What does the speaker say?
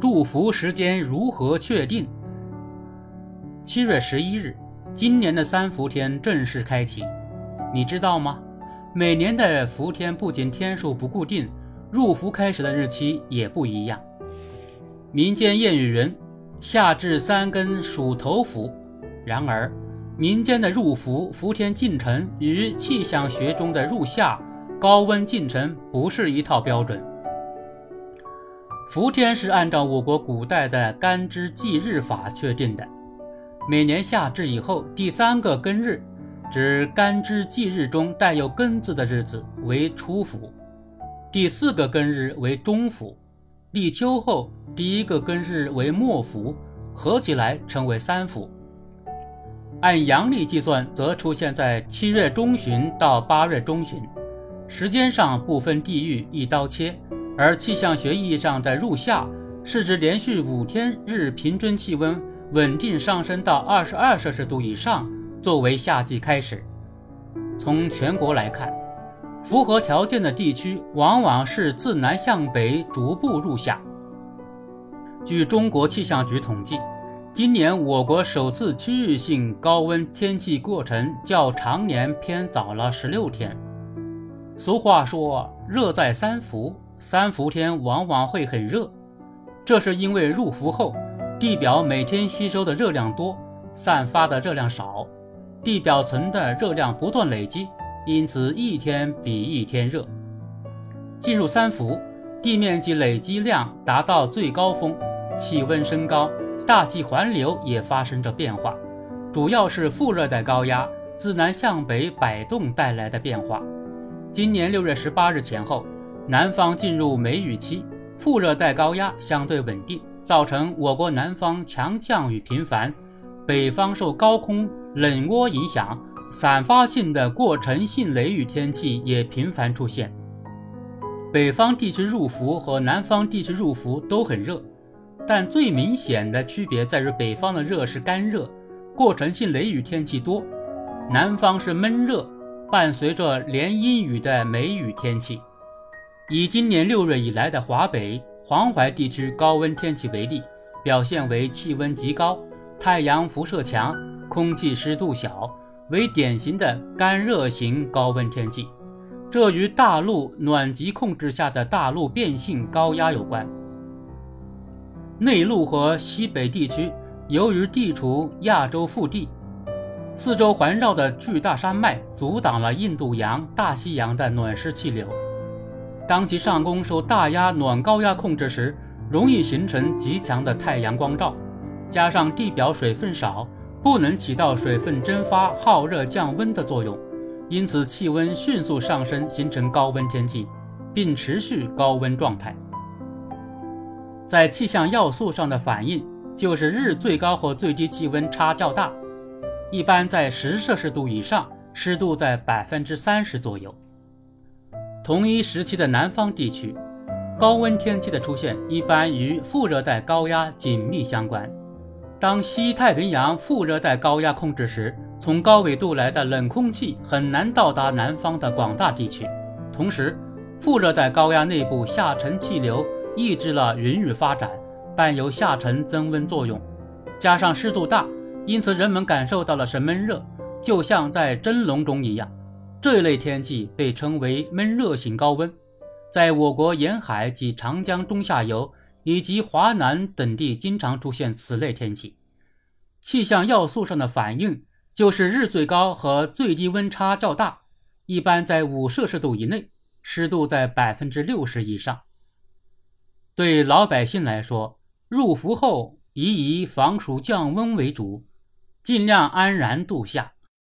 入伏时间如何确定？七月十一日，今年的三伏天正式开启。你知道吗？每年的伏天不仅天数不固定，入伏开始的日期也不一样。民间谚语云：“夏至三更属头伏。”然而，民间的入伏伏天进程与气象学中的入夏高温进程不是一套标准。伏天是按照我国古代的干支纪日法确定的，每年夏至以后第三个庚日，指干支纪日中带有“庚”字的日子为初伏，第四个庚日为中伏，立秋后第一个庚日为末伏，合起来称为三伏。按阳历计算，则出现在七月中旬到八月中旬，时间上不分地域，一刀切。而气象学意义上的入夏，是指连续五天日平均气温稳定上升到二十二摄氏度以上，作为夏季开始。从全国来看，符合条件的地区往往是自南向北逐步入夏。据中国气象局统计，今年我国首次区域性高温天气过程较常年偏早了十六天。俗话说：“热在三伏。”三伏天往往会很热，这是因为入伏后，地表每天吸收的热量多，散发的热量少，地表层的热量不断累积，因此一天比一天热。进入三伏，地面积累积量达到最高峰，气温升高，大气环流也发生着变化，主要是副热带高压自南向北摆动带来的变化。今年六月十八日前后。南方进入梅雨期，副热带高压相对稳定，造成我国南方强降雨频繁；北方受高空冷涡影响，散发性的过程性雷雨天气也频繁出现。北方地区入伏和南方地区入伏都很热，但最明显的区别在于北方的热是干热，过程性雷雨天气多；南方是闷热，伴随着连阴雨的梅雨天气。以今年六月以来的华北、黄淮地区高温天气为例，表现为气温极高、太阳辐射强、空气湿度小，为典型的干热型高温天气。这与大陆暖极控制下的大陆变性高压有关。内陆和西北地区由于地处亚洲腹地，四周环绕的巨大山脉阻挡了印度洋、大西洋的暖湿气流。当其上空受大压暖高压控制时，容易形成极强的太阳光照，加上地表水分少，不能起到水分蒸发、耗热降温的作用，因此气温迅速上升，形成高温天气，并持续高温状态。在气象要素上的反应就是日最高和最低气温差较大，一般在十摄氏度以上，湿度在百分之三十左右。同一时期的南方地区，高温天气的出现一般与副热带高压紧密相关。当西太平洋副热带高压控制时，从高纬度来的冷空气很难到达南方的广大地区。同时，副热带高压内部下沉气流抑制了云雨发展，伴有下沉增温作用。加上湿度大，因此人们感受到了是闷热，就像在蒸笼中一样。这类天气被称为闷热型高温，在我国沿海及长江中下游以及华南等地经常出现此类天气。气象要素上的反应就是日最高和最低温差较大，一般在五摄氏度以内，湿度在百分之六十以上。对老百姓来说，入伏后宜以防暑降温为主，尽量安然度夏。